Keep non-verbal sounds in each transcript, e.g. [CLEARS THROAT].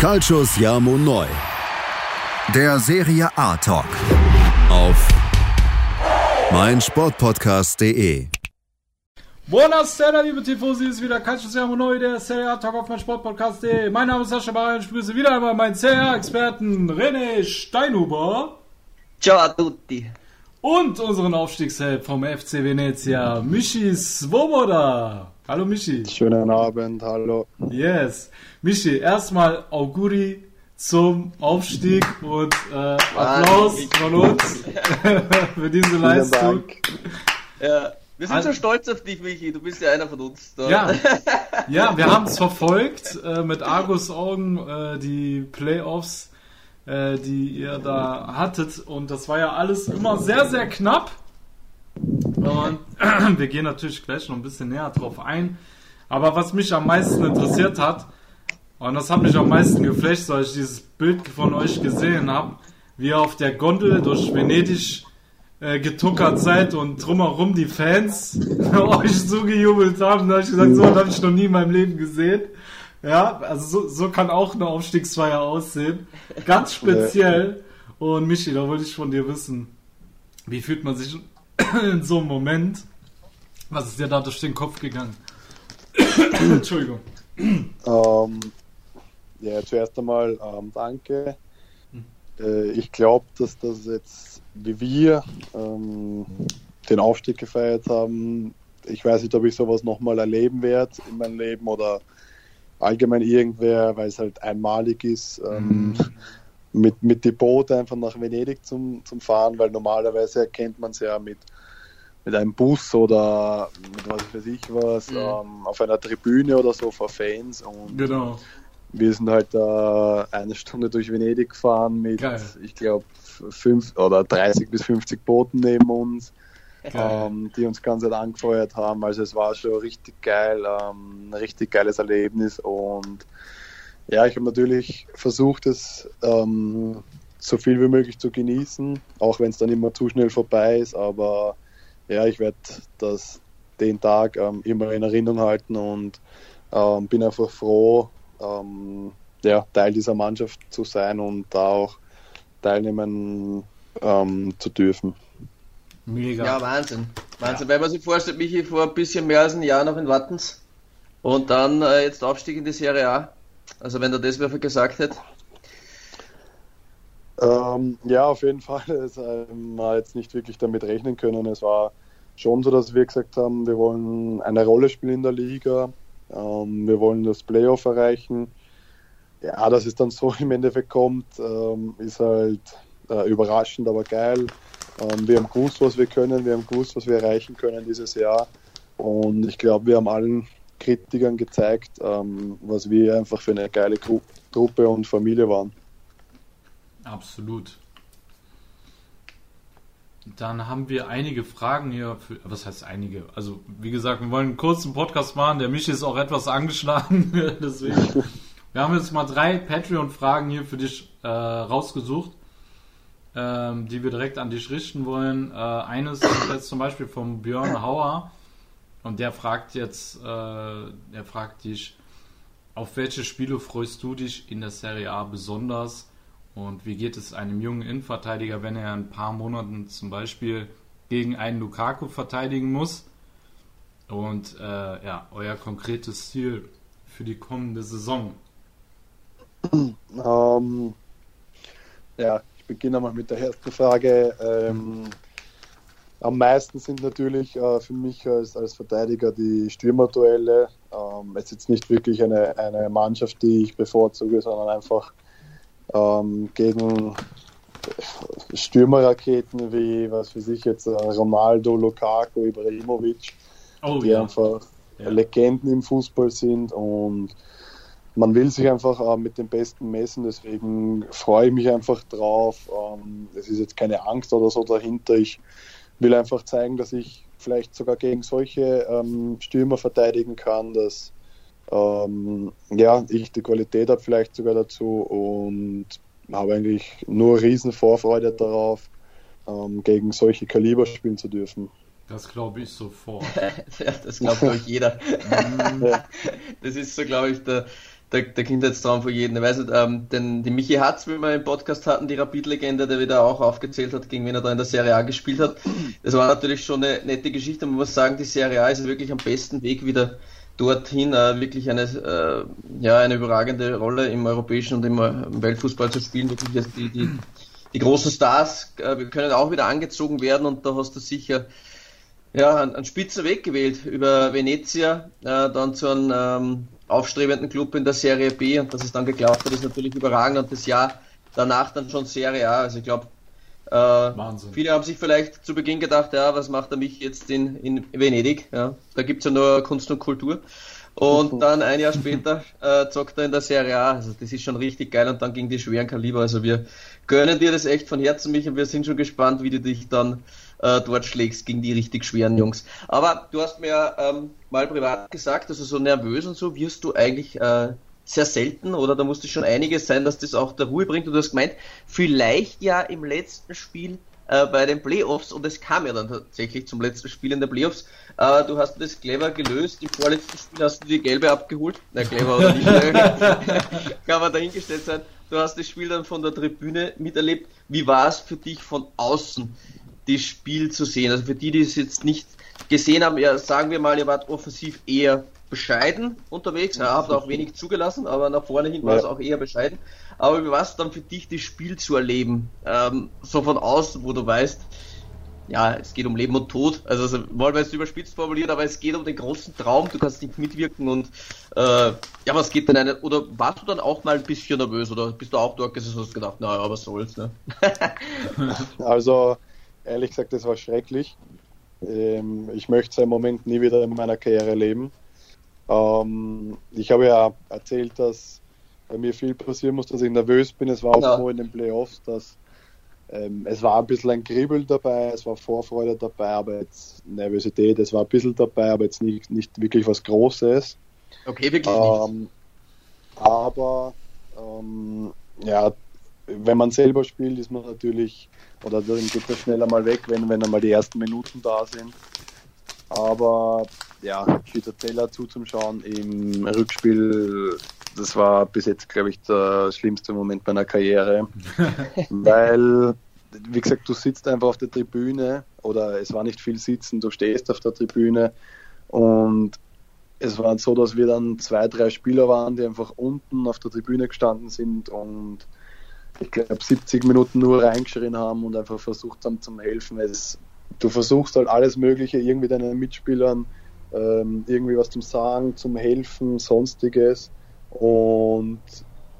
Calcius Jamo Neu. Der Serie A Talk. Auf meinsportpodcast.de. Buonasera, liebe Tifosi, ist wieder Calcius Jamo Neu, der Serie A Talk auf meinsportpodcast.de. Mein Name ist Sascha Bayer, ich begrüße wieder einmal meinen Serie A-Experten René Steinhuber. Ciao a tutti. Und unseren Aufstiegsheld vom FC Venezia, Michi Svoboda. Hallo Michi. Schönen Abend, hallo. Yes. Michi, erstmal Auguri zum Aufstieg und äh, Applaus von uns [LAUGHS] für diese Leistung. Ja, wir sind Also- so stolz auf dich, Michi. Du bist ja einer von uns. Da. Ja, [LAUGHS] ja, wir haben es verfolgt äh, mit Argus Augen, äh, die Playoffs, äh, die ihr da hattet. Und das war ja alles immer sehr, sehr knapp. Und [CLEARS THROAT] wir gehen natürlich gleich noch ein bisschen näher drauf ein. Aber was mich am meisten interessiert hat, und das hat mich am meisten geflasht, weil ich dieses Bild von euch gesehen habe, wie ihr auf der Gondel durch Venedig äh, getuckert seid und drumherum die Fans [LAUGHS] euch zugejubelt haben. Da habe ich gesagt, so habe ich noch nie in meinem Leben gesehen. Ja, also so, so kann auch eine Aufstiegsfeier aussehen. Ganz speziell. Und Michi, da wollte ich von dir wissen, wie fühlt man sich in [COUGHS] so einem Moment? Was ist dir da durch den Kopf gegangen? [COUGHS] Entschuldigung. Ähm, ja, zuerst einmal ähm, danke. Äh, ich glaube, dass das jetzt, wie wir ähm, den Aufstieg gefeiert haben, ich weiß nicht, ob ich sowas nochmal erleben werde in meinem Leben oder allgemein irgendwer, weil es halt einmalig ist, ähm, mit, mit die Boote einfach nach Venedig zum, zum Fahren, weil normalerweise kennt man es ja mit, mit einem Bus oder mit was weiß ich was, Mhm. ähm, auf einer Tribüne oder so vor Fans und Genau. wir sind halt äh, eine Stunde durch Venedig gefahren mit, Geil. ich glaube, fünf oder 30 bis 50 Booten neben uns, ähm, die uns ganz angefeuert haben. Also es war schon richtig geil, ähm, ein richtig geiles Erlebnis und ja, ich habe natürlich versucht, es ähm, so viel wie möglich zu genießen, auch wenn es dann immer zu schnell vorbei ist, aber ja, ich werde das den Tag ähm, immer in Erinnerung halten und ähm, bin einfach froh, ähm, ja, Teil dieser Mannschaft zu sein und da auch teilnehmen ähm, zu dürfen. Mega. Ja, Wahnsinn. Wahnsinn. Wenn man sich vorstellt, Michi vor ein bisschen mehr als ein Jahr noch in Wattens und dann äh, jetzt Aufstieg in die Serie A. Also wenn der das gesagt hätte. Ähm, ja, auf jeden Fall. [LAUGHS] Es ähm, war jetzt nicht wirklich damit rechnen können. Es war schon so, dass wir gesagt haben, wir wollen eine Rolle spielen in der Liga. Ähm, wir wollen das Playoff erreichen. Ja, dass es dann so [LAUGHS] im Endeffekt kommt, ähm, ist halt äh, überraschend, aber geil. Ähm, wir haben gewusst, was wir können. Wir haben gewusst, was wir erreichen können dieses Jahr. Und ich glaube, wir haben allen Kritikern gezeigt, ähm, was wir einfach für eine geile Gru Truppe und Familie waren. Absolut. Dann haben wir einige Fragen hier. Für, was heißt einige? Also, wie gesagt, wir wollen einen kurzen Podcast machen. Der Michi ist auch etwas angeschlagen. [LAUGHS] Deswegen. [LAUGHS] Wir haben jetzt mal drei Patreon-Fragen hier für dich äh, rausgesucht, ähm, die wir direkt an dich richten wollen. Äh, eines ist jetzt zum Beispiel vom Björn Hauer. Und der fragt jetzt, äh, der fragt dich, auf welche Spiele freust du dich in der Serie A besonders? Und wie geht es einem jungen Innenverteidiger, wenn er in ein paar Monaten zum Beispiel gegen einen Lukaku verteidigen muss? Und äh, ja, euer konkretes Ziel für die kommende Saison. Ähm, ja, ich beginne mal mit der ersten Frage. Ähm, am meisten sind natürlich äh, für mich als, als Verteidiger die Stürmerduelle. Ähm, es ist jetzt nicht wirklich eine, eine Mannschaft, die ich bevorzuge, sondern einfach ähm, gegen Stürmerraketen wie, was weiß ich jetzt, äh, Ronaldo, Lukaku, Ibrahimovic, Oh die einfach Ja. Legenden im Fußball sind und man will sich einfach äh, mit dem Besten messen, deswegen freue ich mich einfach drauf. Ähm, es ist jetzt keine Angst oder so dahinter. Ich will einfach zeigen, dass ich vielleicht sogar gegen solche ähm, Stürmer verteidigen kann, dass ähm, ja, ich die Qualität habe vielleicht sogar dazu und habe eigentlich nur riesen Vorfreude darauf, ähm, gegen solche Kaliber spielen zu dürfen. Das glaube ich sofort. [LAUGHS] ja, das glaubt glaube ich jeder. [LAUGHS] Das ist so, glaube ich, der, der, der Kindheitstraum von jedem. Ich weiß nicht, ähm, den, die Michi Hatz, wie wir im Podcast hatten, die Rapid-Legende, der wieder auch aufgezählt hat, gegen wen er da in der Serie A gespielt hat. Das war natürlich schon eine nette Geschichte. Man muss sagen, die Serie A ist wirklich am besten Weg wieder dorthin, äh, wirklich eine, äh, ja, eine überragende Rolle im europäischen und im, im Weltfußball zu spielen. Wirklich die, die, die großen Stars äh, können auch wieder angezogen werden und da hast du sicher ja, einen, einen spitzer Weg gewählt über Venezia, äh, dann zu einem ähm, aufstrebenden Club in der Serie B und dass es dann geklappt hat, ist natürlich überragend und das Jahr danach dann schon Serie A. Also ich glaube, äh, viele haben sich vielleicht zu Beginn gedacht, ja, was macht er mich jetzt in, in Venedig? Ja, da gibt's ja nur Kunst und Kultur. Und dann ein Jahr später äh, zockt er in der Serie A. Also das ist schon richtig geil und dann ging die schweren Kaliber. Also wir gönnen dir das echt von Herzen, mich und wir sind schon gespannt, wie du dich dann äh, dort schlägst gegen die richtig schweren Jungs. Aber du hast mir ähm, mal privat gesagt, also so nervös und so wirst du eigentlich äh, sehr selten oder da musste schon einiges sein, dass das auch der Ruhe bringt. Und du hast gemeint, vielleicht ja im letzten Spiel äh, bei den Playoffs und es kam ja dann tatsächlich zum letzten Spiel in der Playoffs. Äh, du hast das clever gelöst. Im vorletzten Spiel hast du die gelbe abgeholt. Na, clever oder nicht, [LAUGHS] kann man dahingestellt sein. Du hast das Spiel dann von der Tribüne miterlebt. Wie war es für dich von außen? Das Spiel zu sehen. Also für die, die es jetzt nicht gesehen haben, ja, sagen wir mal, ihr wart offensiv eher bescheiden unterwegs, ihr habt auch wenig zugelassen, aber nach vorne hin war es auch eher bescheiden. Aber wie war es dann für dich, das Spiel zu erleben? Ähm, so von außen, wo du weißt, ja, es geht um Leben und Tod. Also, also wollen wir jetzt überspitzt formuliert, aber es geht um den großen Traum, du kannst nicht mitwirken und äh, ja, was geht denn eine, oder warst du dann auch mal ein bisschen nervös oder bist du auch dort gesessen und hast gedacht, naja, was soll's, ne? also ehrlich gesagt, das war schrecklich. Ähm, ich möchte so einen Moment nie wieder in meiner Karriere leben. Ähm, ich habe ja erzählt, dass bei mir viel passieren muss, dass ich nervös bin. Es war auch ja. so in den Playoffs, dass ähm, es war ein bisschen ein Kribbeln dabei, es war Vorfreude dabei, aber jetzt Nervosität, es war ein bisschen dabei, aber jetzt nicht, nicht wirklich was Großes. Okay, wirklich ähm, nicht. Aber ähm, ja, wenn man selber spielt, ist man natürlich, oder dann geht man schneller mal weg, wenn, wenn einmal die ersten Minuten da sind. Aber ja, Teller zuzuschauen im Rückspiel, das war bis jetzt, glaube ich, der schlimmste Moment meiner Karriere. [LAUGHS] weil, wie gesagt, du sitzt einfach auf der Tribüne oder es war nicht viel Sitzen, du stehst auf der Tribüne und es war so, dass wir dann zwei, drei Spieler waren, die einfach unten auf der Tribüne gestanden sind und ich glaube, 70 Minuten nur reingeschrien haben und einfach versucht haben zu helfen. Es, du versuchst halt alles Mögliche, irgendwie deinen Mitspielern ähm, irgendwie was zum Sagen, zum Helfen, sonstiges. Und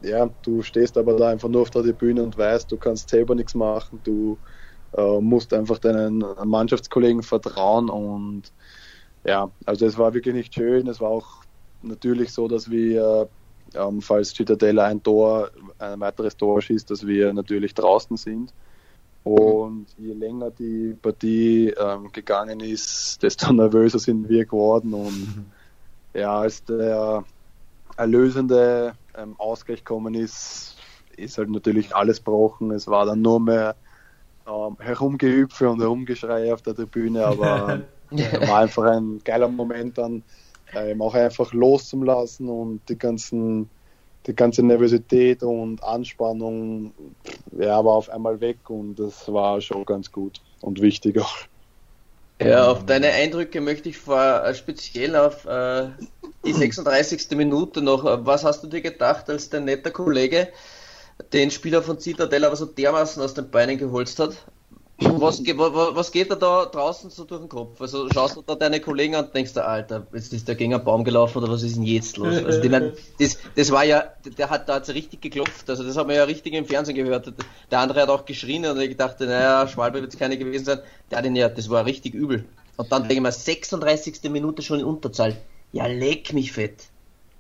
ja, du stehst aber da einfach nur auf der Bühne und weißt, du kannst selber nichts machen, du äh, musst einfach deinen Mannschaftskollegen vertrauen und ja, also es war wirklich nicht schön. Es war auch natürlich so, dass wir ähm, falls Cittadella ein Tor, ein weiteres Tor schießt, dass wir natürlich draußen sind. Und je länger die Partie ähm, gegangen ist, desto [LAUGHS] nervöser sind wir geworden. Und ja, als der erlösende ähm, Ausgleich gekommen ist, ist halt natürlich alles gebrochen. Es war dann nur mehr ähm, Herumgehüpfe und Herumgeschrei auf der Tribüne, aber äh, [LAUGHS] war einfach ein geiler Moment dann ähm, auch einfach loszulassen und die ganzen die ganze Nervosität und Anspannung ja, war auf einmal weg und das war schon ganz gut und wichtig auch. Ja, auf deine Eindrücke möchte ich vor, äh, speziell auf äh, die 36. Minute noch. Was hast du dir gedacht, als dein netter Kollege den Spieler von Citadel aber so dermaßen aus den Beinen geholzt hat? Was, was, geht da, da draußen so durch den Kopf? Also schaust du da deine Kollegen an und denkst du, Alter, jetzt ist der gegen einen Baum gelaufen oder was ist denn jetzt los? Also die, das, das war ja, der hat da hat's richtig geklopft, also das haben wir ja richtig im Fernsehen gehört. Der andere hat auch geschrien und ich dachte, naja, Schwalbe wird es keine gewesen sein. Der hat ihn ja, das war richtig übel. Und dann denke ich mal, 36. Minute schon in Unterzahl. Ja, leck mich fett.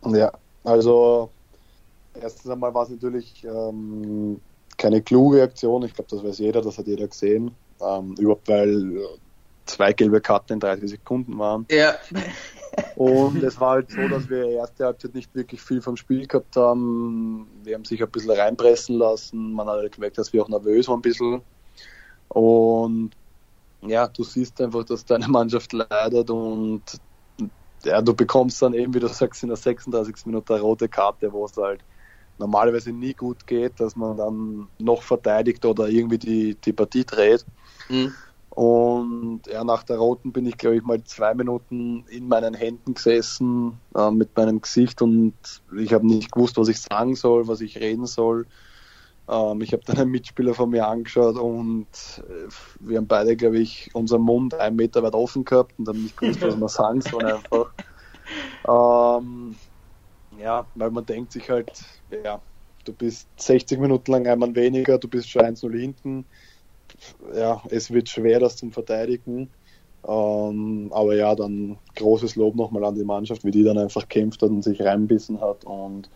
Ja, also erstens einmal war es natürlich ähm, keine kluge Aktion. Ich glaube, das weiß jeder, das hat jeder gesehen. Ähm, überhaupt weil zwei gelbe Karten in 30 Sekunden waren. Ja. Und es war halt so, dass wir erste Halbzeit nicht wirklich viel vom Spiel gehabt haben. Wir haben sich ein bisschen reinpressen lassen. Man hat halt gemerkt, dass wir auch nervös waren ein bisschen. Und ja, du siehst einfach, dass deine Mannschaft leidet und ja, du bekommst dann eben, wie du sagst, in der 36. Minute eine rote Karte, wo es halt normalerweise nie gut geht, dass man dann noch verteidigt oder irgendwie die, die Partie dreht. Mhm. Und ja, nach der roten bin ich, glaube ich, mal zwei Minuten in meinen Händen gesessen äh, mit meinem Gesicht und ich habe nicht gewusst, was ich sagen soll, was ich reden soll. Ähm, ich habe dann einen Mitspieler von mir angeschaut und äh, wir haben beide, glaube ich, unseren Mund einen Meter weit offen gehabt und haben nicht gewusst, was wir sagen sollen [LAUGHS] einfach. Ähm, ja, weil man denkt sich halt, ja, du bist 60 Minuten lang einmal weniger, du bist schon 1-0 hinten. Ja, es wird schwer, das zum Verteidigen. Ähm, aber ja, dann großes Lob nochmal an die Mannschaft, wie die dann einfach kämpft hat und sich reinbissen hat und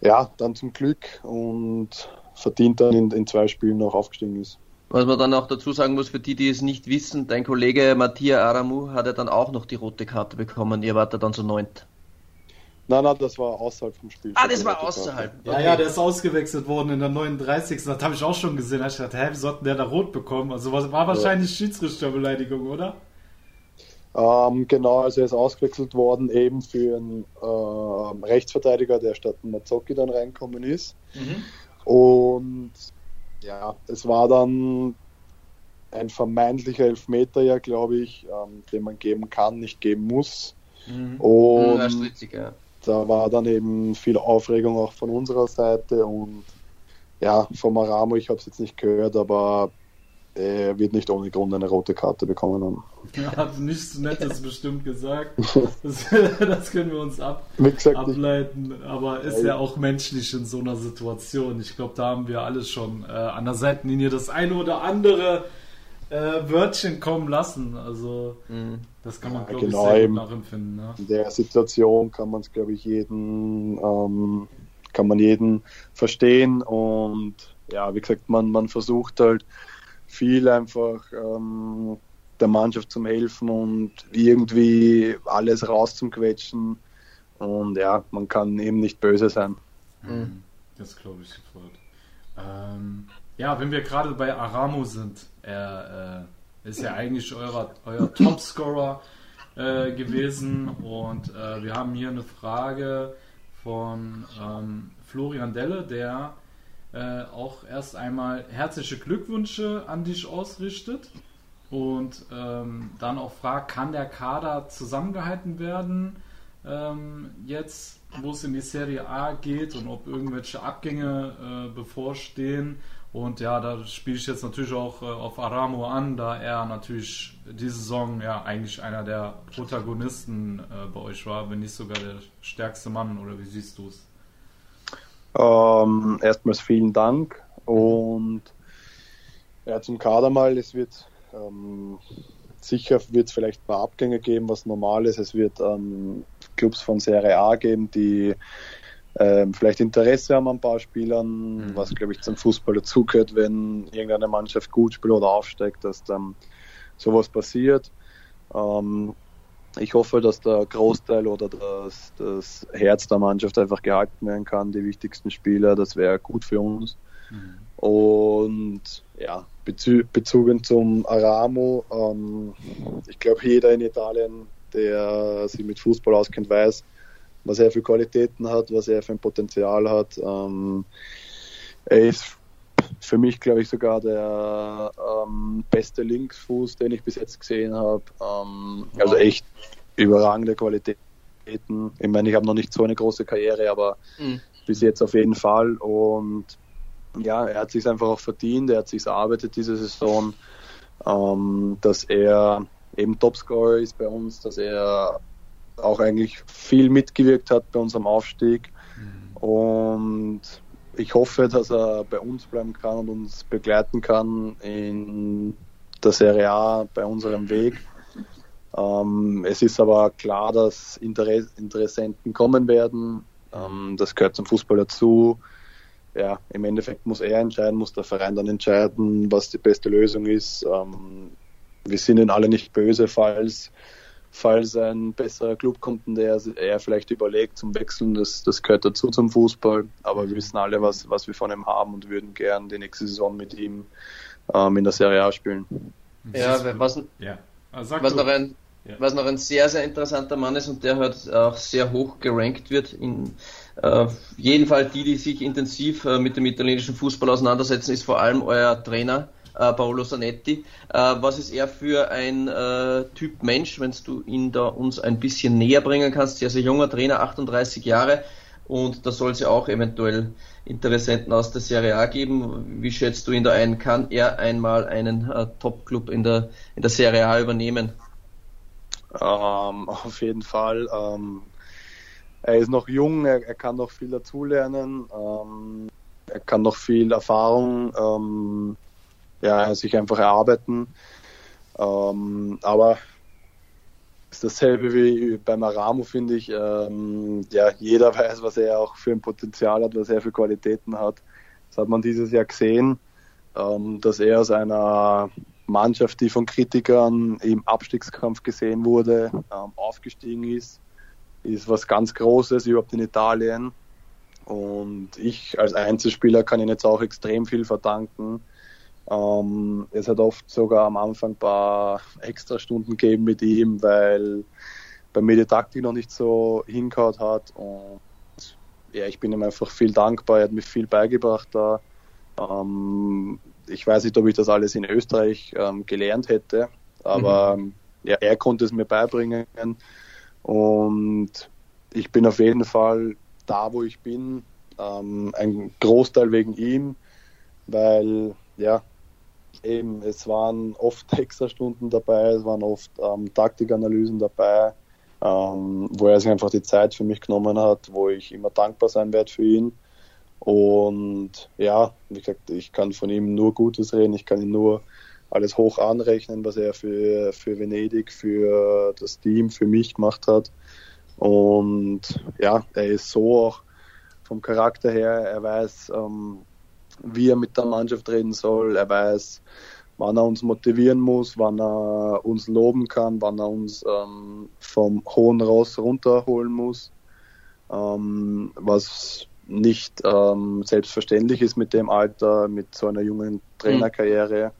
ja, dann zum Glück und verdient dann in, in zwei Spielen noch aufgestiegen ist. Was man dann auch dazu sagen muss, für die, die es nicht wissen, dein Kollege Mattia Aramu hat ja dann auch noch die rote Karte bekommen. Ihr wart ja dann so neunt. Nein, nein, das war außerhalb vom Spiel. Ah, das war außerhalb. Ja, okay. ja, der ist ausgewechselt worden in der 39. Das habe ich auch schon gesehen. Da ich gedacht, hä, wie sollten der da rot bekommen? Also war wahrscheinlich ja. Schiedsrichterbeleidigung, oder? Ähm, genau, also er ist ausgewechselt worden eben für einen äh, Rechtsverteidiger, der statt Mazzocchi dann reinkommen ist. Mhm. Und ja, es war dann ein vermeintlicher Elfmeter, ja, glaube ich, ähm, den man geben kann, nicht geben muss. Mhm. Und ja, stritzig, ja. Da war dann eben viel Aufregung auch von unserer Seite und ja, vom Aramo, ich habe es jetzt nicht gehört, aber er wird nicht ohne Grund eine rote Karte bekommen haben. Er hat nichts Nettes [LAUGHS] bestimmt gesagt. [LAUGHS] Das, [LAUGHS] das, können wir uns ab, gesagt, ableiten. Aber ist ja auch menschlich in so einer Situation. Ich glaube, da haben wir alles schon äh, an der Seitenlinie das eine oder andere äh, Wörtchen kommen lassen. Also mhm. Das kann man, ja, glaube genau, ich, sehr gut nachempfinden. Ne? In der Situation kann man es, glaube ich, jeden ähm, kann man jeden verstehen und ja, wie gesagt, man, man versucht halt viel einfach ähm, der Mannschaft zum Helfen und irgendwie alles rauszuquetschen. Und ja, man kann eben nicht böse sein. Mhm. Das glaube ich sofort. Ähm, ja, wenn wir gerade bei Aramo sind, er äh, ist ja eigentlich euer, euer Topscorer äh, gewesen und äh, wir haben hier eine Frage von ähm, Florian Delle, der äh, auch erst einmal herzliche Glückwünsche an dich ausrichtet und ähm, dann auch fragt, kann der Kader zusammengehalten werden ähm, jetzt, wo es in die Serie A geht und ob irgendwelche Abgänge äh, bevorstehen. Und ja, da spiele ich jetzt natürlich auch äh, auf Aramo an, da er natürlich diese Saison ja eigentlich einer der Protagonisten äh, bei euch war, wenn nicht sogar der stärkste Mann, oder wie siehst du es? Ähm, erstmals vielen Dank und ja, zum Kader mal, es wird ähm, sicher wird es vielleicht ein paar Abgänge geben, was normal ist. Es wird ähm, Clubs von Serie A geben, die ähm, vielleicht Interesse haben an ein paar Spielern, mhm. was glaube ich zum Fußball dazugehört, wenn irgendeine Mannschaft gut spielt oder aufsteigt, dass dann sowas passiert. Ähm, ich hoffe, dass der Großteil oder das, das Herz der Mannschaft einfach gehalten werden kann, die wichtigsten Spieler, das wäre gut für uns. Mhm. Und ja, bezü bezogen zum Aramo, ähm, ich glaube, jeder in Italien, der sich mit Fußball auskennt, weiß, was er für Qualitäten hat, was er für ein Potenzial hat. Ähm, er ist für mich, glaube ich, sogar der ähm, beste Linksfuß, den ich bis jetzt gesehen habe. Ähm, also echt überragende Qualitäten. Ich meine, ich habe noch nicht so eine große Karriere, aber mhm. bis jetzt auf jeden Fall. Und ja, er hat sich einfach auch verdient, er hat sich erarbeitet diese Saison, ähm, dass er eben Topscorer ist bei uns, dass er auch eigentlich viel mitgewirkt hat bei unserem Aufstieg. Mhm. Und ich hoffe, dass er bei uns bleiben kann und uns begleiten kann in der Serie A bei unserem Weg. Ähm, es ist aber klar, dass Interess Interessenten kommen werden. Ähm, das gehört zum Fußball dazu. Ja, im Endeffekt muss er entscheiden, muss der Verein dann entscheiden, was die beste Lösung ist. Ähm, wir sind ihnen alle nicht böse, falls falls ein besserer Club kommt und der er vielleicht überlegt zum Wechseln, das, das gehört dazu zum Fußball. Aber wir wissen alle, was, was wir von ihm haben und würden gern die nächste Saison mit ihm ähm, in der Serie A spielen. Ja, was, ja. Also was noch ein ja. was noch ein sehr, sehr interessanter Mann ist und der halt auch sehr hoch gerankt wird. In äh, jeden Fall die, die sich intensiv äh, mit dem italienischen Fußball auseinandersetzen, ist vor allem euer Trainer. Äh, Paolo Sanetti. Äh, was ist er für ein äh, Typ Mensch, wenn du ihn da uns ein bisschen näher bringen kannst? Sehr, sehr junger Trainer, 38 Jahre, und da soll es ja auch eventuell Interessenten aus der Serie A geben. Wie schätzt du ihn da ein? Kann er einmal einen äh, Top-Club in der, in der Serie A übernehmen? Ähm, auf jeden Fall. Ähm, er ist noch jung, er, er kann noch viel dazulernen, ähm, er kann noch viel Erfahrung ähm, ja, sich einfach erarbeiten. Ähm, aber ist dasselbe wie beim Aramo, finde ich. Ähm, ja, jeder weiß, was er auch für ein Potenzial hat, was er für Qualitäten hat. Das hat man dieses Jahr gesehen, ähm, dass er aus einer Mannschaft, die von Kritikern im Abstiegskampf gesehen wurde, ähm, aufgestiegen ist, ist was ganz Großes überhaupt in Italien. Und ich als Einzelspieler kann ihn jetzt auch extrem viel verdanken. Ähm, es hat oft sogar am Anfang ein paar extra Stunden gegeben mit ihm, weil bei mir die Taktik noch nicht so hingehauen hat. Und ja, ich bin ihm einfach viel dankbar. Er hat mir viel beigebracht da. Ähm, ich weiß nicht, ob ich das alles in Österreich ähm, gelernt hätte, aber mhm. ja, er konnte es mir beibringen. Und ich bin auf jeden Fall da, wo ich bin. Ähm, ein Großteil wegen ihm, weil ja, eben, es waren oft [LAUGHS] Extrastunden dabei, es waren oft ähm, Taktikanalysen dabei, ähm, wo er sich einfach die Zeit für mich genommen hat, wo ich immer dankbar sein werde für ihn. Und ja, wie gesagt, ich kann von ihm nur Gutes reden, ich kann ihm nur alles hoch anrechnen, was er für, für Venedig, für das Team, für mich gemacht hat. Und ja, er ist so auch vom Charakter her, er weiß, ähm, wie er mit der Mannschaft reden soll. Er weiß, wann er uns motivieren muss, wann er uns loben kann, wann er uns ähm, vom hohen Ross runterholen muss. Ähm, was nicht ähm, selbstverständlich ist mit dem Alter, mit so einer jungen Trainerkarriere.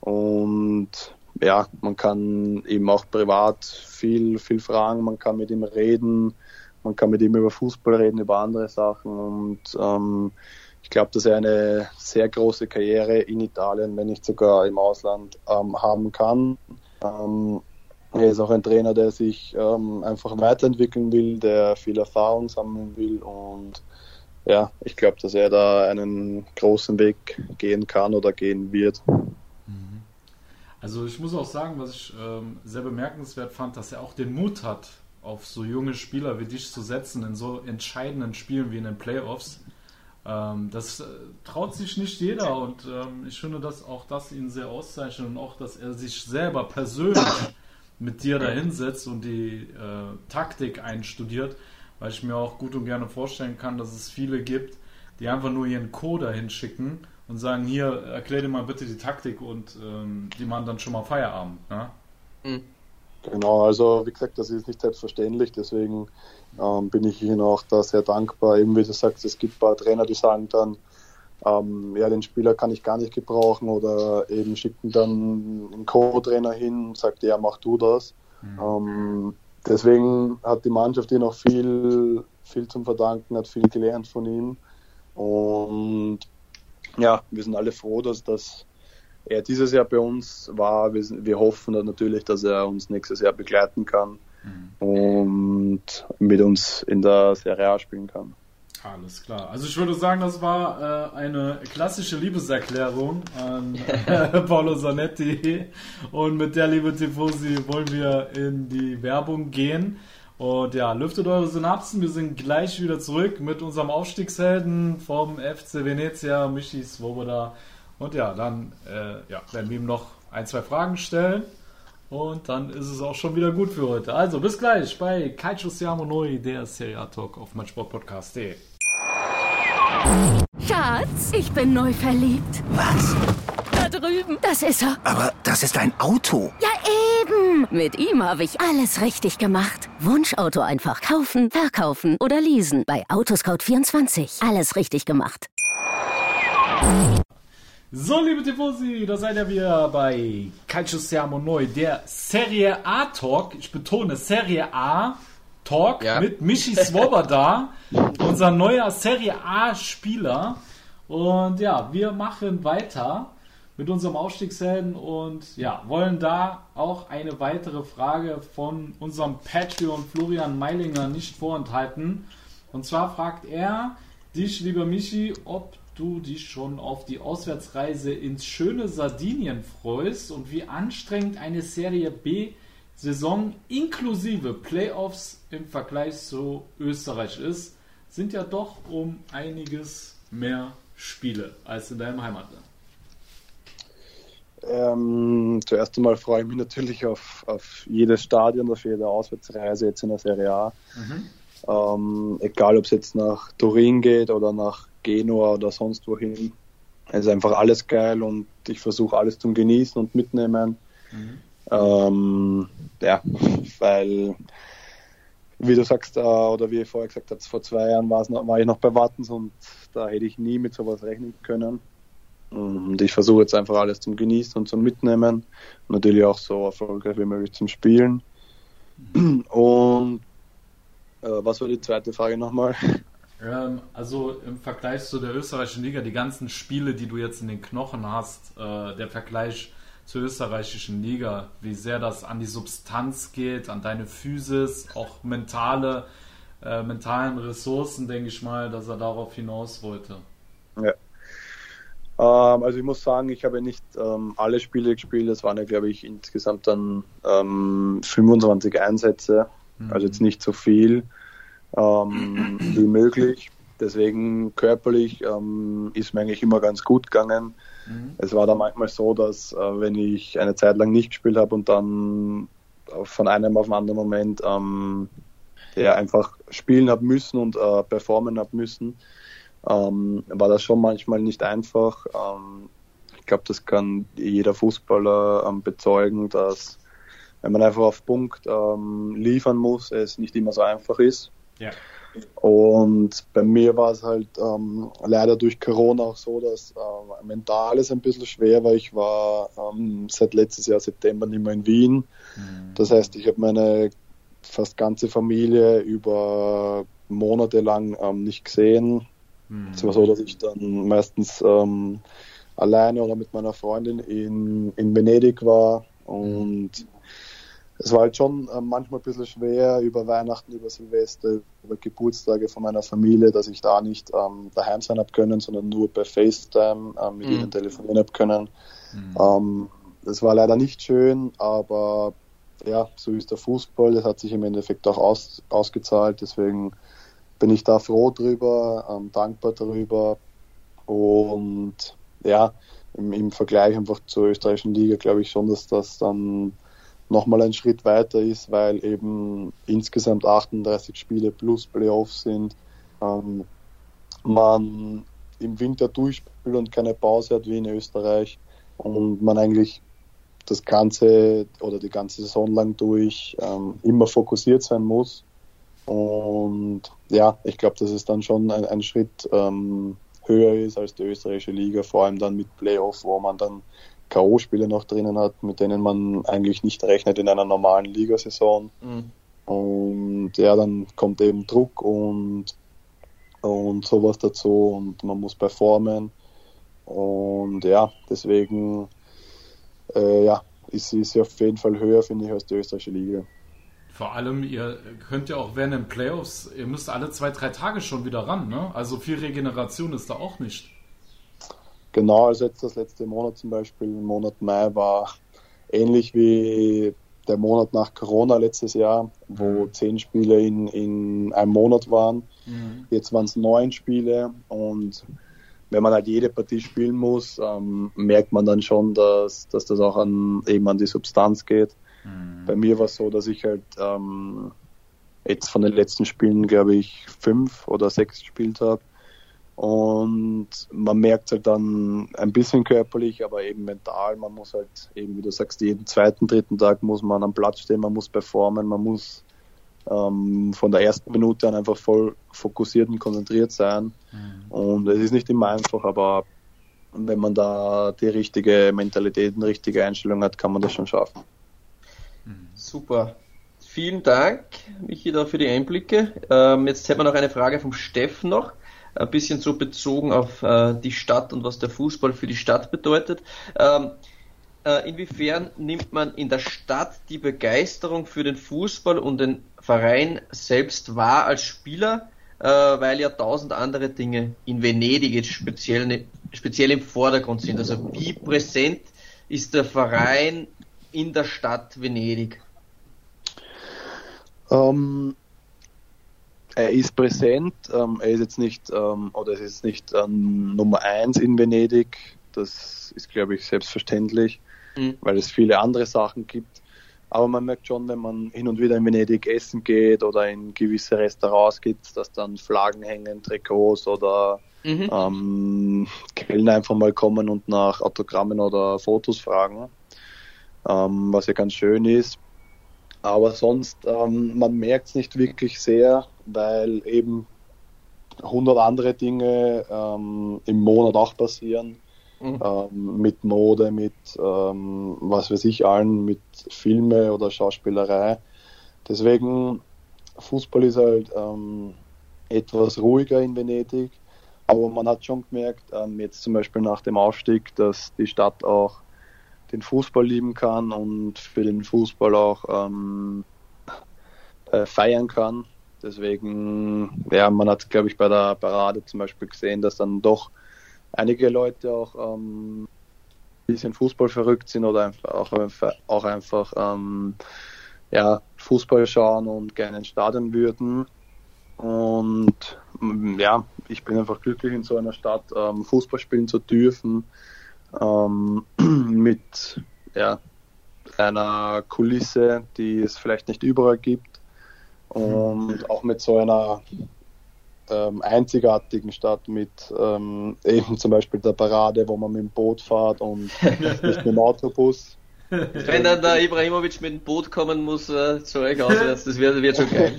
Und ja, man kann eben auch privat viel, viel fragen, man kann mit ihm reden, man kann mit ihm über Fußball reden, über andere Sachen und ähm, ich glaube, dass er eine sehr große Karriere in Italien, wenn nicht sogar im Ausland, ähm, haben kann. Ähm, er ist auch ein Trainer, der sich ähm, einfach weiterentwickeln will, der viel Erfahrung sammeln will und ja, ich glaube, dass er da einen großen Weg gehen kann oder gehen wird. Mhm. Also ich muss auch sagen, was ich ähm, sehr bemerkenswert fand, dass er auch den Mut hat, auf so junge Spieler wie dich zu setzen in so entscheidenden Spielen wie in den Playoffs. Ähm, das äh, traut sich nicht jeder und ähm, ich finde, dass auch das ihn sehr auszeichnet und auch, dass er sich selber persönlich mit dir dahinsetzt und die äh, Taktik einstudiert, weil ich mir auch gut und gerne vorstellen kann, dass es viele gibt, die einfach nur ihren Code dahin schicken und sagen, hier, erklär dir mal bitte die Taktik und ähm, die machen dann schon mal Feierabend. Ne? Mhm. Genau, also wie gesagt, das ist nicht selbstverständlich, deswegen ähm, bin ich Ihnen auch da sehr dankbar. Eben wie du sagst, es gibt ein paar Trainer, die sagen dann, ähm, ja, den Spieler kann ich gar nicht gebrauchen oder eben schicken dann einen Co-Trainer hin und sagt, ja, mach du das. Mhm. Ähm, deswegen hat die Mannschaft ihn auch viel, viel zum Verdanken, hat viel gelernt von ihm. Und ja, wir sind alle froh, dass das er dieses Jahr bei uns war. Wir, wir hoffen natürlich, dass er uns nächstes Jahr begleiten kann mhm. und mit uns in der Serie A spielen kann. Alles klar. Also ich würde sagen, das war äh, eine klassische Liebeserklärung an [LAUGHS] äh, Paolo Zanetti. Und mit der, liebe Tifosi, wollen wir in die Werbung gehen. Und ja, lüftet eure Synapsen. Wir sind gleich wieder zurück mit unserem Aufstiegshelden vom FC Venezia, Michi Svoboda. Und ja, dann äh, ja, werden wir ihm noch ein, zwei Fragen stellen. Und dann ist es auch schon wieder gut für heute. Also bis gleich bei Kaicho Siamo Noi, der Serie A Talk auf meinsportpodcast.de. Schatz, ich bin neu verliebt. Was? Da drüben. Das ist er. Aber das ist ein Auto. Ja, eben. Mit ihm habe ich alles richtig gemacht. Wunschauto einfach kaufen, verkaufen oder leasen. Bei Autoscout24. Alles richtig gemacht. So, liebe Tifosi, da seid ihr wieder bei Calcio Siamo Neu, der Serie A Talk. Ich betone Serie A Talk Ja. mit Michi Swoboda, [LAUGHS] unser neuer Serie A Spieler. Und ja, wir machen weiter mit unserem Aufstiegshelden und ja, wollen da auch eine weitere Frage von unserem Patreon Florian Meilinger nicht vorenthalten. Und zwar fragt er dich, lieber Michi, ob du dich schon auf die Auswärtsreise ins schöne Sardinien freust und wie anstrengend eine Serie B Saison inklusive Playoffs im Vergleich zu Österreich ist, sind ja doch um einiges mehr Spiele als in deinem Heimatland. Ähm, zuerst einmal freue ich mich natürlich auf, auf jedes Stadion, auf jede Auswärtsreise jetzt in der Serie A. Ähm, egal, ob es jetzt nach Turin geht oder nach Genua oder sonst wohin. Es ist einfach alles geil und ich versuche alles zum Genießen und mitnehmen. Ähm, ja, weil, wie du sagst, äh, oder wie ich vorher gesagt habe, vor zwei Jahren noch, war ich noch bei Wattens und da hätte ich nie mit sowas rechnen können. Und ich versuche jetzt einfach alles zum Genießen und zum Mitnehmen. Und natürlich auch so erfolgreich wie möglich zum Spielen. Und äh, was war die zweite Frage nochmal? Ähm, also im Vergleich zu der österreichischen Liga, die ganzen Spiele, die du jetzt in den Knochen hast, äh, der Vergleich zur österreichischen Liga, wie sehr das an die Substanz geht, an deine Physis, auch mentale, äh, mentalen Ressourcen, denke ich mal, dass er darauf hinaus wollte. Ja. Ähm, also ich muss sagen, ich habe nicht ähm, alle Spiele gespielt. Es waren ja, glaube ich, insgesamt dann ähm, 25 Einsätze. Also jetzt nicht so viel ähm, wie möglich. Deswegen körperlich ähm, ist mir eigentlich immer ganz gut gegangen. Es war dann manchmal so, dass äh, wenn ich eine Zeit lang nicht gespielt habe und dann von einem auf den anderen Moment ähm, ja, einfach spielen habe müssen und äh, performen habe müssen, ähm, war das schon manchmal nicht einfach. Ähm, ich glaube, das kann jeder Fußballer ähm, bezeugen, dass wenn man einfach auf Punkt ähm, liefern muss, es nicht immer so einfach ist. Ja. Und bei mir war es halt ähm, leider durch Corona auch so, dass ähm, mental ist ein bisschen schwer, weil ich war ähm, seit letztes Jahr September nicht mehr in Wien. Das heißt, ich habe meine fast ganze Familie über Monate lang ähm, nicht gesehen. Es war so, dass ich dann meistens ähm, alleine oder mit meiner Freundin in, in Venedig war und es war halt schon äh, manchmal ein bisschen schwer über Weihnachten, über Silvester, über Geburtstage von meiner Familie, dass ich da nicht ähm, daheim sein habe können, sondern nur per FaceTime ähm, mit ihnen telefonieren habe können. Ähm, das war leider nicht schön, aber ja, so ist der Fußball. Das hat sich im Endeffekt auch aus, ausgezahlt. Deswegen bin ich da froh drüber, ähm, dankbar darüber. Und ja, im, im Vergleich einfach zur österreichischen Liga glaube ich schon, dass das dann nochmal ein Schritt weiter ist, weil eben insgesamt 38 Spiele plus Playoffs sind. Ähm, man im Winter durchspielt und keine Pause hat wie in Österreich und man eigentlich das ganze oder die ganze Saison lang durch ähm, immer fokussiert sein muss. Und ja, ich glaube, dass es dann schon ein, ein Schritt ähm, höher ist als die österreichische Liga, vor allem dann mit Playoff, wo man dann K.O.-Spiele noch drinnen hat, mit denen man eigentlich nicht rechnet in einer normalen Ligasaison. Und ja, dann kommt eben Druck und, und sowas dazu und man muss performen. Und ja, deswegen äh, ja, ist, ist sie auf jeden Fall höher, finde ich, als die österreichische Liga. Vor allem, ihr könnt ja auch während den Playoffs, ihr müsst alle zwei, drei Tage schon wieder ran, ne? Also viel Regeneration ist da auch nicht. Genau, also jetzt das letzte Monat zum Beispiel, im Monat Mai war ähnlich wie der Monat nach Corona letztes Jahr, wo zehn Spiele in, in einem Monat waren. Jetzt waren es neun Spiele und wenn man halt jede Partie spielen muss, ähm, merkt man dann schon, dass, dass das auch an, eben an die Substanz geht. Bei mir war es so, dass ich halt ähm, jetzt von den letzten Spielen, glaube ich, fünf oder sechs gespielt habe. Und man merkt halt dann ein bisschen körperlich, aber eben mental. Man muss halt eben, wie du sagst, jeden zweiten, dritten Tag muss man am Platz stehen, man muss performen, man muss ähm, von der ersten Minute an einfach voll fokussiert und konzentriert sein. Und es ist nicht immer einfach, aber wenn man da die richtige Mentalität, eine richtige Einstellung hat, kann man das schon schaffen. Super. Vielen Dank, Michi, da für die Einblicke. Ähm, jetzt hätten wir noch eine Frage vom Steffen noch. Ein bisschen so bezogen auf äh, die Stadt und was der Fußball für die Stadt bedeutet. Ähm, äh, inwiefern nimmt man in der Stadt die Begeisterung für den Fußball und den Verein selbst wahr als Spieler, äh, weil ja tausend andere Dinge in Venedig jetzt speziell, speziell im Vordergrund sind. Also wie präsent ist der Verein in der Stadt Venedig? Ähm, er ist präsent, ähm, er ist jetzt nicht, ähm, oder es ist nicht ähm, Nummer eins in Venedig, das ist, glaube ich, selbstverständlich, mhm. weil es viele andere Sachen gibt. Aber man merkt schon, wenn man hin und wieder in Venedig essen geht oder in gewisse Restaurants geht, dass dann Flaggen hängen, Trikots oder mhm. ähm, Kellner einfach mal kommen und nach Autogrammen oder Fotos fragen, ähm, was ja ganz schön ist. Aber sonst, ähm, man merkt es nicht wirklich sehr, weil eben 100 andere Dinge ähm, im Monat auch passieren. Mhm. Ähm, mit Mode, mit ähm, was weiß ich allen, mit Filme oder Schauspielerei. Deswegen, Fußball ist halt ähm, etwas ruhiger in Venedig, aber man hat schon gemerkt, ähm, jetzt zum Beispiel nach dem Aufstieg, dass die Stadt auch den Fußball lieben kann und für den Fußball auch ähm, äh, feiern kann. Deswegen, ja, man hat, glaube ich, bei der Parade zum Beispiel gesehen, dass dann doch einige Leute auch ähm, ein bisschen Fußball verrückt sind oder einfach, auch, auch einfach ähm, ja, Fußball schauen und gerne ins Stadion würden. Und ja, ich bin einfach glücklich in so einer Stadt ähm, Fußball spielen zu dürfen ähm, [CLEARS THROAT] mit ja, einer Kulisse, die es vielleicht nicht überall gibt und auch mit so einer ähm, einzigartigen Stadt mit ähm, eben zum Beispiel der Parade, wo man mit dem Boot fährt und nicht mit dem Autobus. Wenn dann der Ibrahimovic mit dem Boot kommen muss äh, zu euch auswärts, das wird, wird schon geil.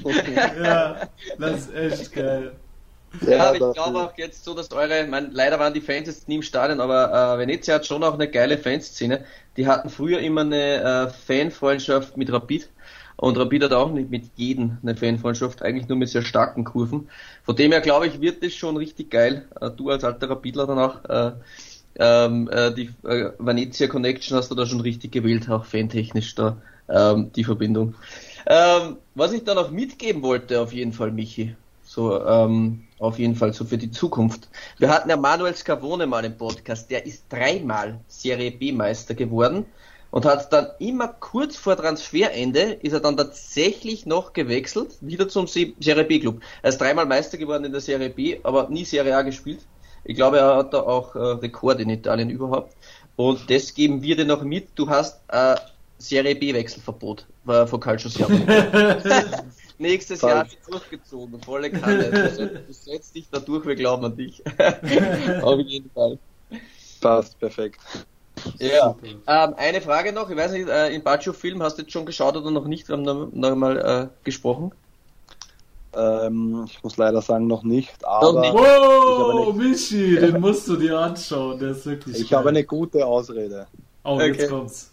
ja, das ist echt geil. Ja, aber ich glaube auch jetzt so, dass eure, mein, leider waren die Fans jetzt nie im Stadion, aber äh, Venezia hat schon auch eine geile Fanszene. Die hatten früher immer eine äh, Fanfreundschaft mit Rapid und Rapid hat auch nicht mit jedem eine Fanfreundschaft, eigentlich nur mit sehr starken Kurven. Von dem her glaube ich, wird das schon richtig geil. Äh, du als alter Rapidler dann auch, äh, ähm, äh, die äh, Venezia Connection hast du da schon richtig gewählt, auch fantechnisch da ähm, die Verbindung. Ähm, was ich da noch mitgeben wollte, auf jeden Fall, Michi, so ähm, auf jeden Fall so für die Zukunft. Wir hatten ja Manuel Scavone mal im Podcast, der ist dreimal Serie B Meister geworden und hat dann immer kurz vor Transferende ist er dann tatsächlich noch gewechselt, wieder zum Serie B Club. Er ist dreimal Meister geworden in der Serie B, aber nie Serie A gespielt. Ich glaube, er hat da auch äh, Rekord in Italien überhaupt. Und das geben wir dir noch mit. Du hast äh, Serie B Wechselverbot äh, von Calcio [LAUGHS] Siamo. Nächstes Falsch. Jahr wird durchgezogen, volle Kanne. Du setzt dich da durch, wir glauben an dich. [LAUGHS] Auf jeden Fall. Passt, perfekt. Ja, ähm, eine Frage noch, ich weiß nicht, äh, in Baggio Film hast du jetzt schon geschaut oder noch nicht? Wir haben noch, noch mal äh, gesprochen. Ähm, ich muss leider sagen, noch nicht, aber. Noch nicht. Wow, eine... Michi, den musst du dir anschauen, der ist wirklich. Ich geil. habe eine gute Ausrede. Oh, okay. jetzt kommt's.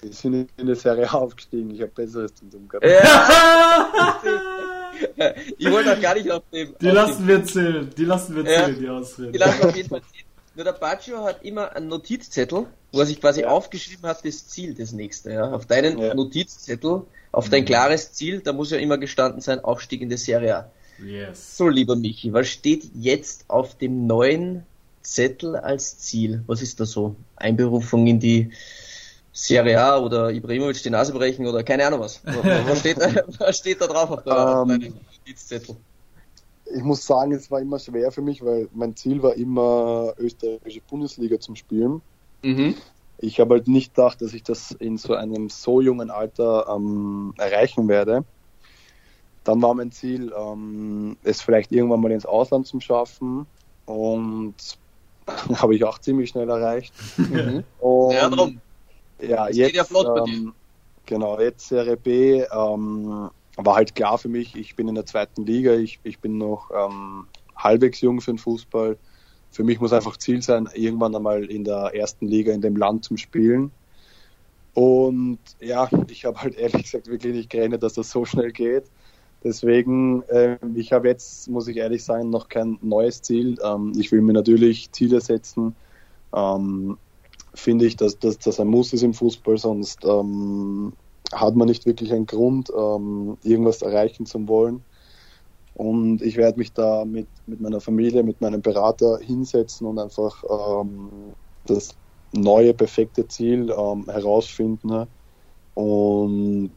Wir sind in der Serie aufgestiegen, ich habe Besseres zu tun gehabt. Ja. [LAUGHS] ich wollte auch gar nicht auf dem. Die auf lassen dem... wir zählen, die lassen wir zählen, ja. die Ausreden. Die lassen wir auf jeden Fall zählen. Nur der Baggio hat immer einen Notizzettel, wo er sich quasi ja. aufgeschrieben hat, das Ziel, das nächste. Ja? Auf deinen ja. Notizzettel, auf dein mhm. klares Ziel, da muss ja immer gestanden sein, Aufstieg in die Serie A. Yes. So, lieber Michi, was steht jetzt auf dem neuen Zettel als Ziel? Was ist da so? Einberufung in die Serie A oder Ibrahimovic die Nase brechen oder keine Ahnung was. [LAUGHS] Was steht, [LAUGHS] was steht da drauf auf, um, deinem Notizzettel? Ich muss sagen, es war immer schwer für mich, weil mein Ziel war immer österreichische Bundesliga zum Spielen. Mhm. Ich habe halt nicht gedacht, dass ich das in so einem so jungen Alter ähm, erreichen werde. Dann war mein Ziel, ähm, es vielleicht irgendwann mal ins Ausland zu schaffen und [LAUGHS] habe ich auch ziemlich schnell erreicht. Mhm. Und, ja, darum. Ja, das jetzt, ja flott ähm, Genau, jetzt Serie B. Ähm, war halt klar für mich, ich bin in der zweiten Liga, ich, ich bin noch ähm, halbwegs jung für den Fußball. für mich muss einfach Ziel sein, irgendwann einmal in der ersten Liga in dem Land zu spielen. Und ja, ich habe halt ehrlich gesagt wirklich nicht gerechnet, dass das so schnell geht. Deswegen, äh, ich habe jetzt, muss ich ehrlich sagen, noch kein neues Ziel. Ähm, ich will mir natürlich Ziele setzen. Ähm, Finde ich, dass, dass das ein Muss ist im Fußball, sonst ähm, hat man nicht wirklich einen Grund, ähm, irgendwas erreichen zu wollen. Und ich werde mich da mit, mit meiner Familie, mit meinem Berater hinsetzen und einfach ähm, das neue, perfekte Ziel ähm, herausfinden. Und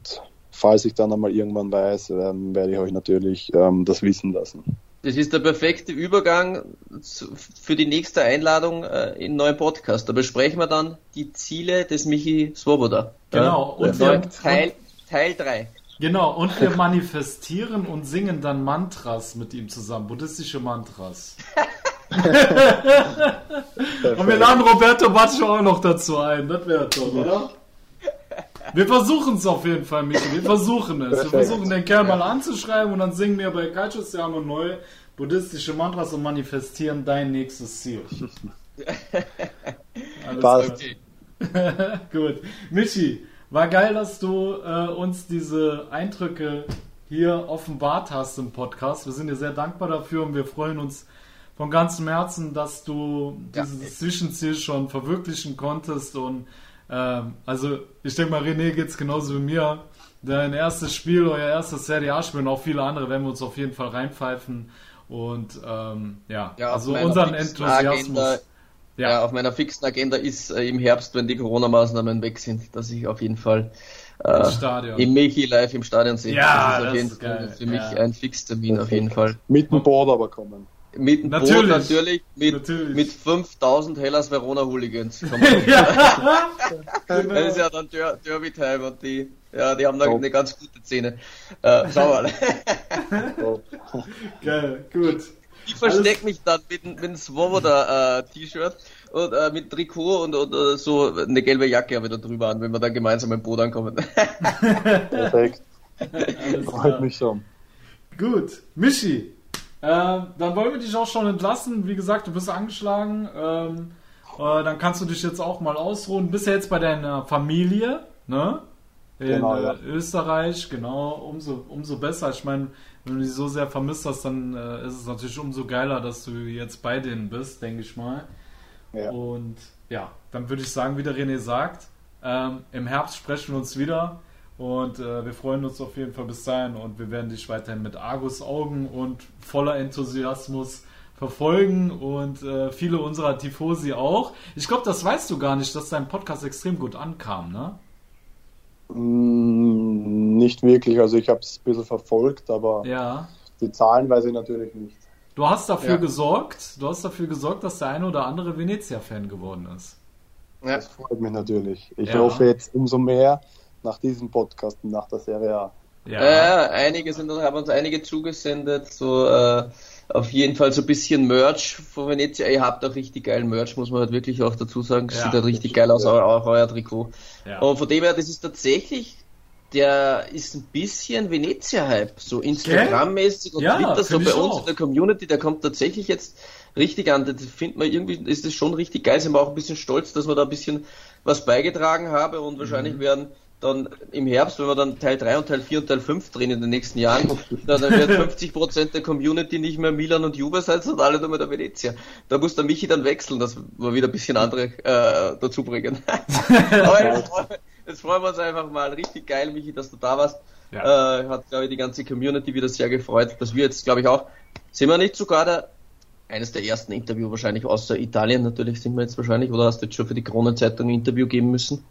falls ich dann einmal irgendwann weiß, ähm, werde ich euch natürlich ähm, das wissen lassen. Das ist der perfekte Übergang für die nächste Einladung äh, in einen neuen Podcast. Da besprechen wir dann die Ziele des Michi Swoboda. Genau. und wir, Teil, Teil 3. Genau, und wir manifestieren und singen dann Mantras mit ihm zusammen, buddhistische Mantras. und wir laden Roberto Baccio auch noch dazu ein, das wäre toll, oder? Wir versuchen es auf jeden Fall, Michi. Wir versuchen es. Wir versuchen den Kerl mal anzuschreiben und dann singen wir bei Kaicho Siamo neu buddhistische Mantras und manifestieren dein nächstes Ziel. [LAUGHS] Alles Passt. [LAUGHS] Gut. Michi, war geil, dass du äh, uns diese Eindrücke hier offenbart hast im Podcast. Wir sind dir sehr dankbar dafür und wir freuen uns von ganzem Herzen, dass du Ja. dieses Zwischenziel schon verwirklichen konntest. Und ähm, also ich denke mal, René geht's genauso wie mir. Dein erstes Spiel, euer erstes Serie A-Spiel und auch viele andere werden wir uns auf jeden Fall reinpfeifen. Und ähm, ja, Ja, also unseren Enthusiasmus. Ja. Ja. auf meiner fixen Agenda ist äh, im Herbst, wenn die Corona-Maßnahmen weg sind, dass ich auf jeden Fall äh, Im im Michi live im Stadion sehe. Ja, das ist auf das jeden ist Fall geil. für mich Ja. ein Fixtermin auf jeden Fall. Mit dem Board aber kommen. Mit dem Natürlich. Boot natürlich, mit, Natürlich. mit 5000 Hellas Verona Hooligans. [LAUGHS] Ja. [LAUGHS] Das ist ja dann Der Derby Time und die, ja, die haben da eine ganz gute Szene. Äh, schau mal. [LAUGHS] Geil, gut. Ich verstecke mich dann mit, dem- mit einem Swoboda äh, T-Shirt und äh, mit Trikot und, und äh, so eine gelbe Jacke habe ich da drüber an, wenn wir dann gemeinsam im Boot ankommen. [LAUGHS] Perfekt. Freut mich schon. Gut, Michi, ähm, dann wollen wir dich auch schon entlassen. Wie gesagt, du bist angeschlagen. Ähm, äh, dann kannst du dich jetzt auch mal ausruhen. Bist ja jetzt bei deiner Familie, ne? In Genau, ja. äh, Österreich, genau. Umso, umso besser. Ich meine, wenn du die so sehr vermisst hast, dann äh, ist es natürlich umso geiler, dass du jetzt bei denen bist, denke ich mal. Ja. Und ja, dann würde ich sagen, wie der René sagt, ähm, im Herbst sprechen wir uns wieder und äh, wir freuen uns auf jeden Fall bis dahin und wir werden dich weiterhin mit Argus Augen und voller Enthusiasmus verfolgen und äh, viele unserer Tifosi auch. Ich glaube, das weißt du gar nicht, dass dein Podcast extrem gut ankam, ne? Mm, Nicht wirklich, also ich habe es ein bisschen verfolgt, aber Ja. die Zahlen weiß ich natürlich nicht. Du hast dafür Ja. gesorgt, du hast dafür gesorgt, dass der eine oder andere Venezia-Fan geworden ist. Ja. Das freut mich natürlich. Ich Ja. hoffe jetzt umso mehr nach diesem Podcast und nach der Serie A. Ja. Ja, einige sind, haben uns einige zugesendet, so äh, auf jeden Fall so ein bisschen Merch von Venezia. Ihr habt auch richtig geilen Merch, muss man halt wirklich auch dazu sagen. Ja. Sieht halt richtig geil aus, auch, auch euer Trikot. Ja. Und von dem her, das ist tatsächlich, der ist ein bisschen Venezia-Hype, so Instagram-mäßig und Ja, Twitter, so bei uns auch. in der Community, der kommt tatsächlich jetzt richtig an. Das findet man irgendwie, ist das schon richtig geil. Sind wir auch ein bisschen stolz, dass wir da ein bisschen was beigetragen haben und wahrscheinlich Mhm. werden dann im Herbst, wenn wir dann Teil 3 und Teil 4 und Teil 5 drehen in den nächsten Jahren, dann wird [LAUGHS] 50% der Community nicht mehr Milan und Juve sein, sondern alle nur mehr der Venezia. Da muss der Michi dann wechseln, dass wir wieder ein bisschen andere äh, dazu bringen. [LAUGHS] Aber jetzt, freuen- jetzt freuen wir uns einfach mal. Richtig geil, Michi, dass du da warst. Ja. Äh, hat, glaube ich, die ganze Community wieder sehr gefreut, dass wir jetzt, glaube ich, auch, sind wir nicht sogar der, eines der ersten Interview wahrscheinlich, außer Italien natürlich sind wir jetzt wahrscheinlich, oder hast du jetzt schon für die Kronenzeitung ein Interview geben müssen?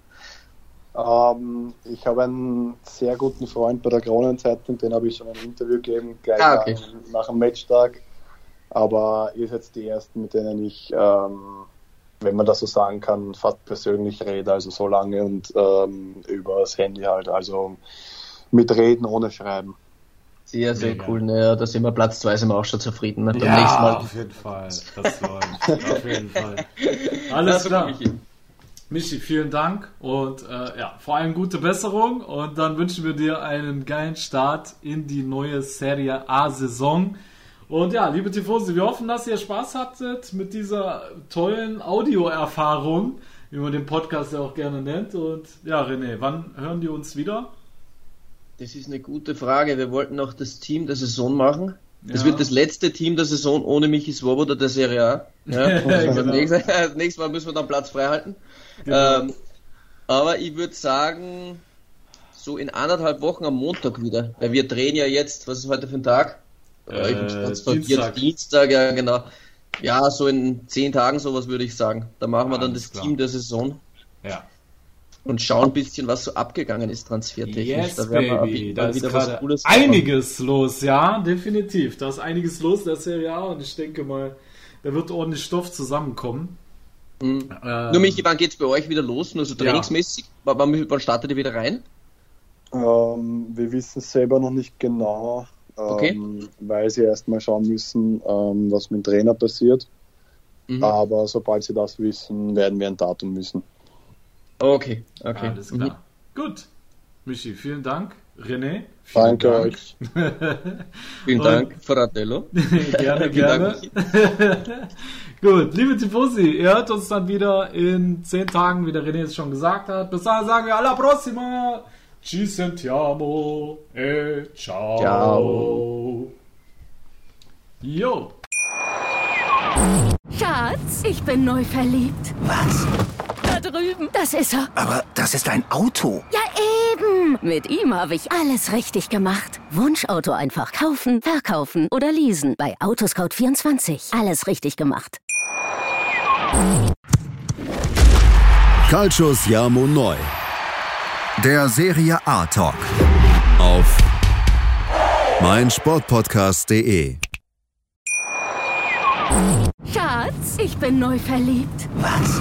Ähm, ich habe einen sehr guten Freund bei der Kronenzeitung, den habe ich schon ein Interview gegeben, gleich Ah, okay. nach, nach dem Matchtag. Aber ihr seid die ersten, mit denen ich, ähm, wenn man das so sagen kann, fast persönlich rede, also so lange und ähm, über das Handy halt, also mit Reden ohne Schreiben. Sehr, sehr Mega. cool. Naja, da sind wir Platz zwei, sind wir auch schon zufrieden. Ne? Ja, nächsten Mal. auf jeden Fall. Das läuft. auf jeden Fall. [LAUGHS] Alles klar. Michi. Vielen Dank und äh, ja, vor allem gute Besserung und dann wünschen wir dir einen geilen Start in die neue Serie A-Saison Und ja, liebe Tifosi, wir hoffen, dass ihr Spaß hattet mit dieser tollen Audioerfahrung, wie man den Podcast ja auch gerne nennt. Und ja, René, wann hören die uns wieder? Das ist eine gute Frage. Wir wollten noch das Team der Saison machen. Das Ja. wird das letzte Team der Saison ohne Michi Swoboda der Serie A. [LAUGHS] Ja, Genau. nächstes [LAUGHS] Mal müssen wir dann Platz frei halten. Genau. Ähm, aber ich würde sagen, so in anderthalb Wochen am Montag wieder. Weil wir drehen ja jetzt, was ist heute für ein Tag? Äh, ich Dienstag. Dienstag, ja genau. Ja, so in zehn Tagen sowas würde ich sagen. Da machen wir dann Alles das klar. Team der Saison Ja. Und schauen ein bisschen, was so abgegangen ist transfertechnisch. Yes, da Baby. Da ist gerade einiges los, ja, definitiv. Da ist einiges los der Serie A und ich denke mal, da wird ordentlich Stoff zusammenkommen. Mhm. Ähm, Nur Michi, wann geht's bei euch wieder los? Nur so Ja. trainingsmäßig? Wann, wann, wann startet ihr wieder rein? Ähm, wir wissen es selber noch nicht genau, ähm, Okay. weil sie erstmal schauen müssen, ähm, was mit dem Trainer passiert. Mhm. Aber sobald sie das wissen, werden wir ein Datum müssen. Okay, okay. Alles Mhm. klar. Gut. Michi, vielen Dank. René, vielen Danke Dank. euch. [LAUGHS] Vielen Dank, Fratello. [LAUGHS] gerne, gerne. [LAUGHS] Gut, liebe Tifosi, ihr hört uns dann wieder in zehn Tagen, wie der René es schon gesagt hat. Bis dahin sagen wir alla prossima. Ci sentiamo. E ciao. Ciao. Jo. Schatz, ich bin neu verliebt. Was? Da drüben. Das ist er. Aber das ist ein Auto. Ja, eben. Mit ihm habe ich alles richtig gemacht. Wunschauto einfach kaufen, verkaufen oder leasen. Bei Autoscout24. Alles richtig gemacht. Calcius Jamo Neu. Der Serie A Talk. Auf meinsportpodcast.de. Schatz, ich bin neu verliebt. Was?